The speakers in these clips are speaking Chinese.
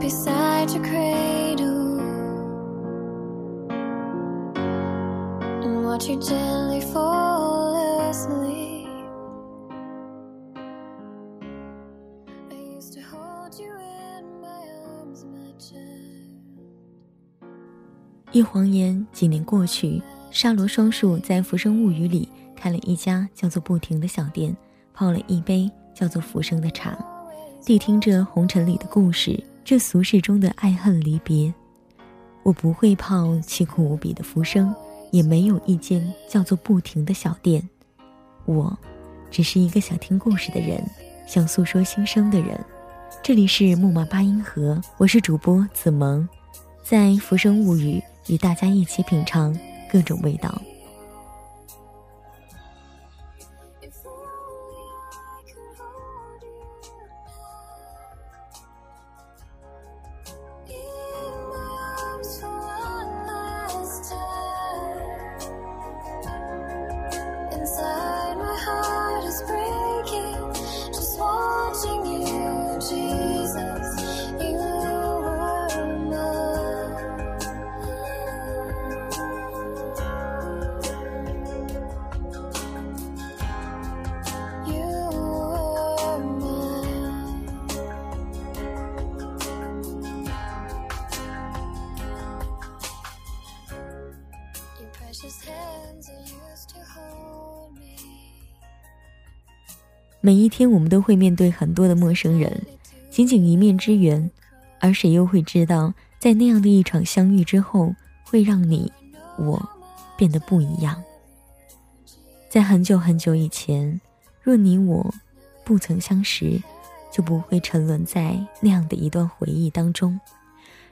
Beside the cradle，一晃眼，几年过去，沙罗双树在《浮生物语》里开了一家叫做“不停”的小店，泡了一杯叫做“浮生”的茶，谛听着红尘里的故事，这俗世中的爱恨离别。我不会泡凄苦无比的浮生，也没有一间叫做“不停”的小店，我，只是一个想听故事的人，想诉说心声的人。这里是木马八音盒，我是主播子萌，在《浮生物语》。与大家一起品尝各种味道。每一天，我们都会面对很多的陌生人，仅仅一面之缘，而谁又会知道，在那样的一场相遇之后，会让你我变得不一样？在很久很久以前，若你我不曾相识，就不会沉沦在那样的一段回忆当中，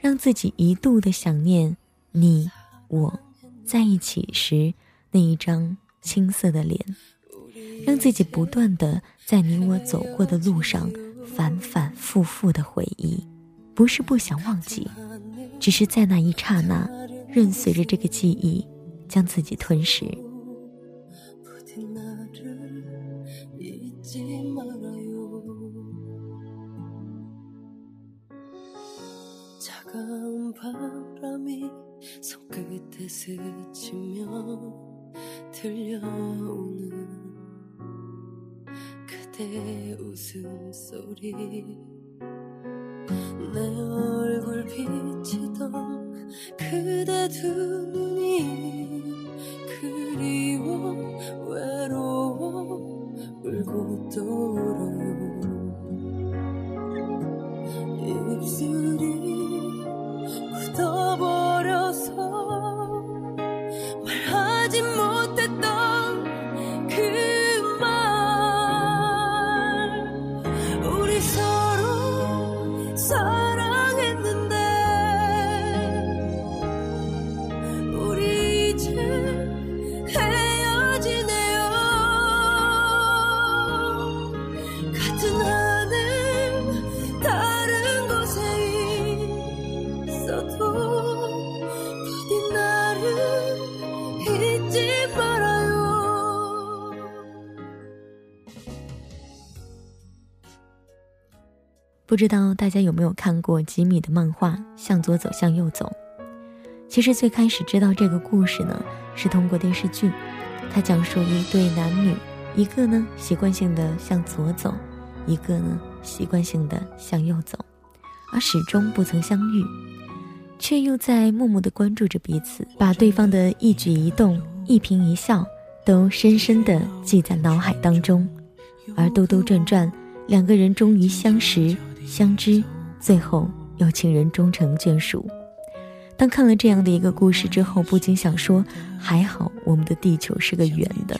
让自己一度的想念你我在一起时那一张青涩的脸。让自己不断的在你我走过的路上反反复复的回忆，不是不想忘记，只是在那一刹那，任随着这个记忆将自己吞噬。 내 웃음소리. 내 얼굴 비치던 그대 두 눈이 그리워 외로워 울고 또 울어요 입술이 不知道大家有没有看过吉米的漫画《向左走，向右走》？其实最开始知道这个故事呢，是通过电视剧。它讲述一对男女，一个呢习惯性的向左走，一个呢习惯性的向右走，而始终不曾相遇，却又在默默的关注着彼此，把对方的一举一动、一颦一笑都深深的记在脑海当中。而兜兜转转，两个人终于相识。相知，最后有情人终成眷属。当看了这样的一个故事之后，不禁想说：还好我们的地球是个圆的，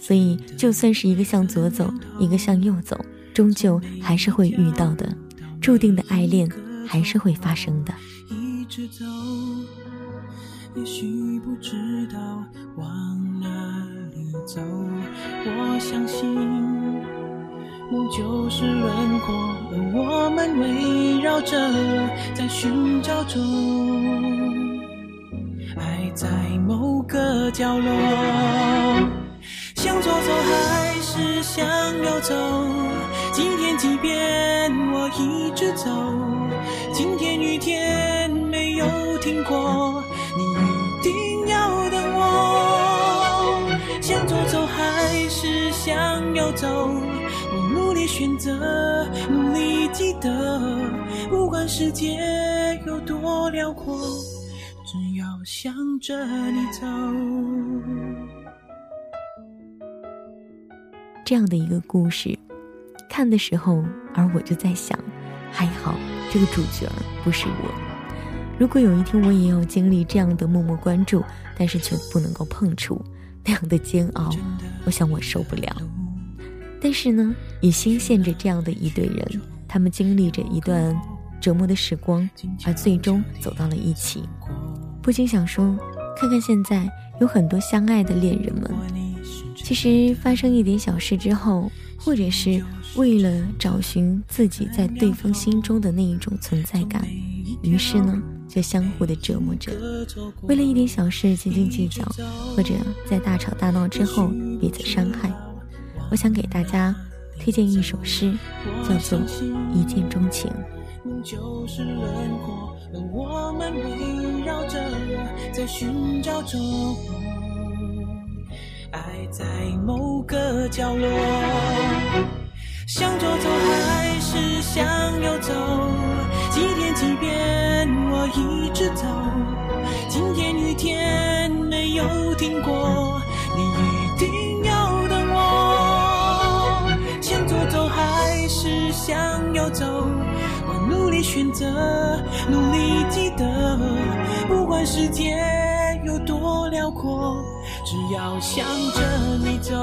所以就算是一个向左走，一个向右走，终究还是会遇到的，注定的爱恋还是会发生的。一直走，也许不知道往哪里走。我相信梦就是轮廓，而我们围绕着，在寻找中，爱在某个角落。向左走还是向右走？今天即便我一直走，今天雨天没有停过，你一定要等我。向左走还是向右走？选择，努力记得，不管世界有多辽阔，只要向着你走。这样的一个故事，看的时候，而我就在想，还好这个主角不是我。如果有一天我也要经历这样的默默关注，但是却不能够碰触那样的煎熬，我想我受不了。但是呢，也新鲜着这样的一对人，他们经历着一段折磨的时光，而最终走到了一起。不禁想说，看看现在有很多相爱的恋人们。其实发生一点小事之后，或者是为了找寻自己在对方心中的那一种存在感，于是呢就相互的折磨着，为了一点小事斤斤计较，或者在大吵大闹之后彼此伤害。我想给大家推荐一首诗，叫做《一见钟情》。就是轮廓，我们围绕着，在寻找中。爱在某个角落，向左走还是向右走？几天几遍我一直走，今天雨天没有停过，走？我努力选择，努力记得，不管世界有多辽阔。只要向着你走。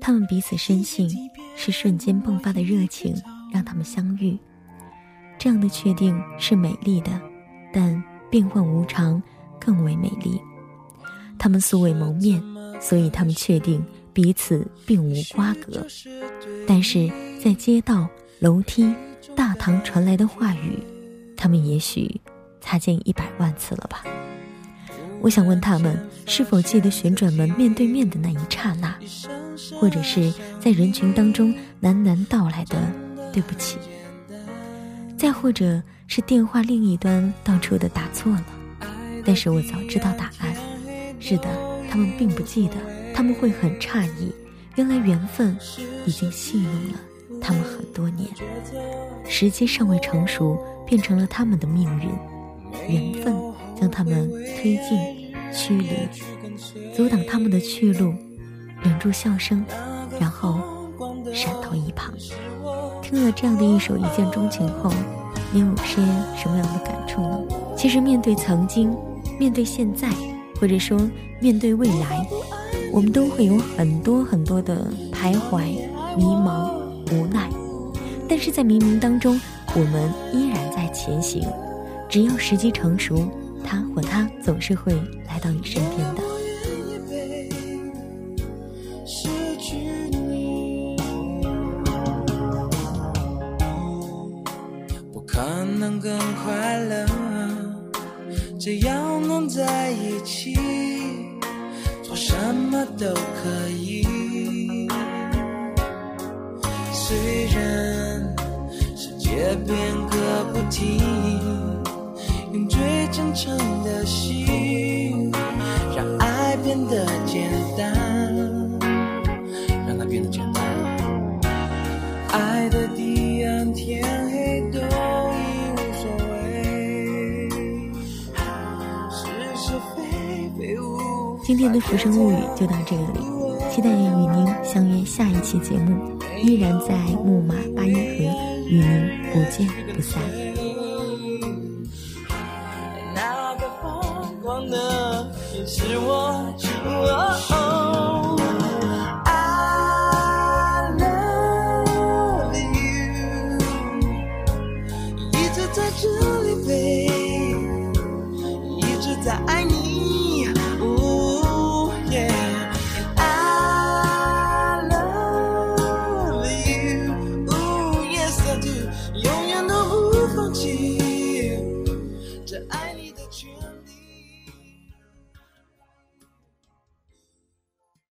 他们彼此深信，是瞬间迸发的热情让他们相遇。这样的确定是美丽的，但变幻无常更为美丽。他们素未谋面，所以他们确定彼此并无瓜葛。但是在街道、楼梯、大堂传来的话语，他们也许擦肩一百万次了吧？我想问他们，是否记得旋转门面对面的那一刹那，或者是在人群当中喃喃道来的“对不起”，再或者是电话另一端道出的打错了？但是我早知道答案。是的，他们并不记得，他们会很诧异，原来缘分已经戏弄了他们很多年，时机尚未成熟，变成了他们的命运，缘分将他们推进、驱离，阻挡他们的去路，忍住笑声，然后闪到一旁。听了这样的一首一见钟情后，你有些什么样的感触呢？其实面对曾经，面对现在。或者说，面对未来，我们都会有很多很多的徘徊、迷茫、无奈。但是在冥冥当中，我们依然在前行。只要时机成熟，他或她总是会来到你身边的。只要能在一起，做什么都可以。虽然世界变个不停，用最真诚的心，今天的《浮生物语》就到这里，期待与您相约下一期节目，依然在木马八音盒与您不见不散。一直在这里飞，一直在爱你。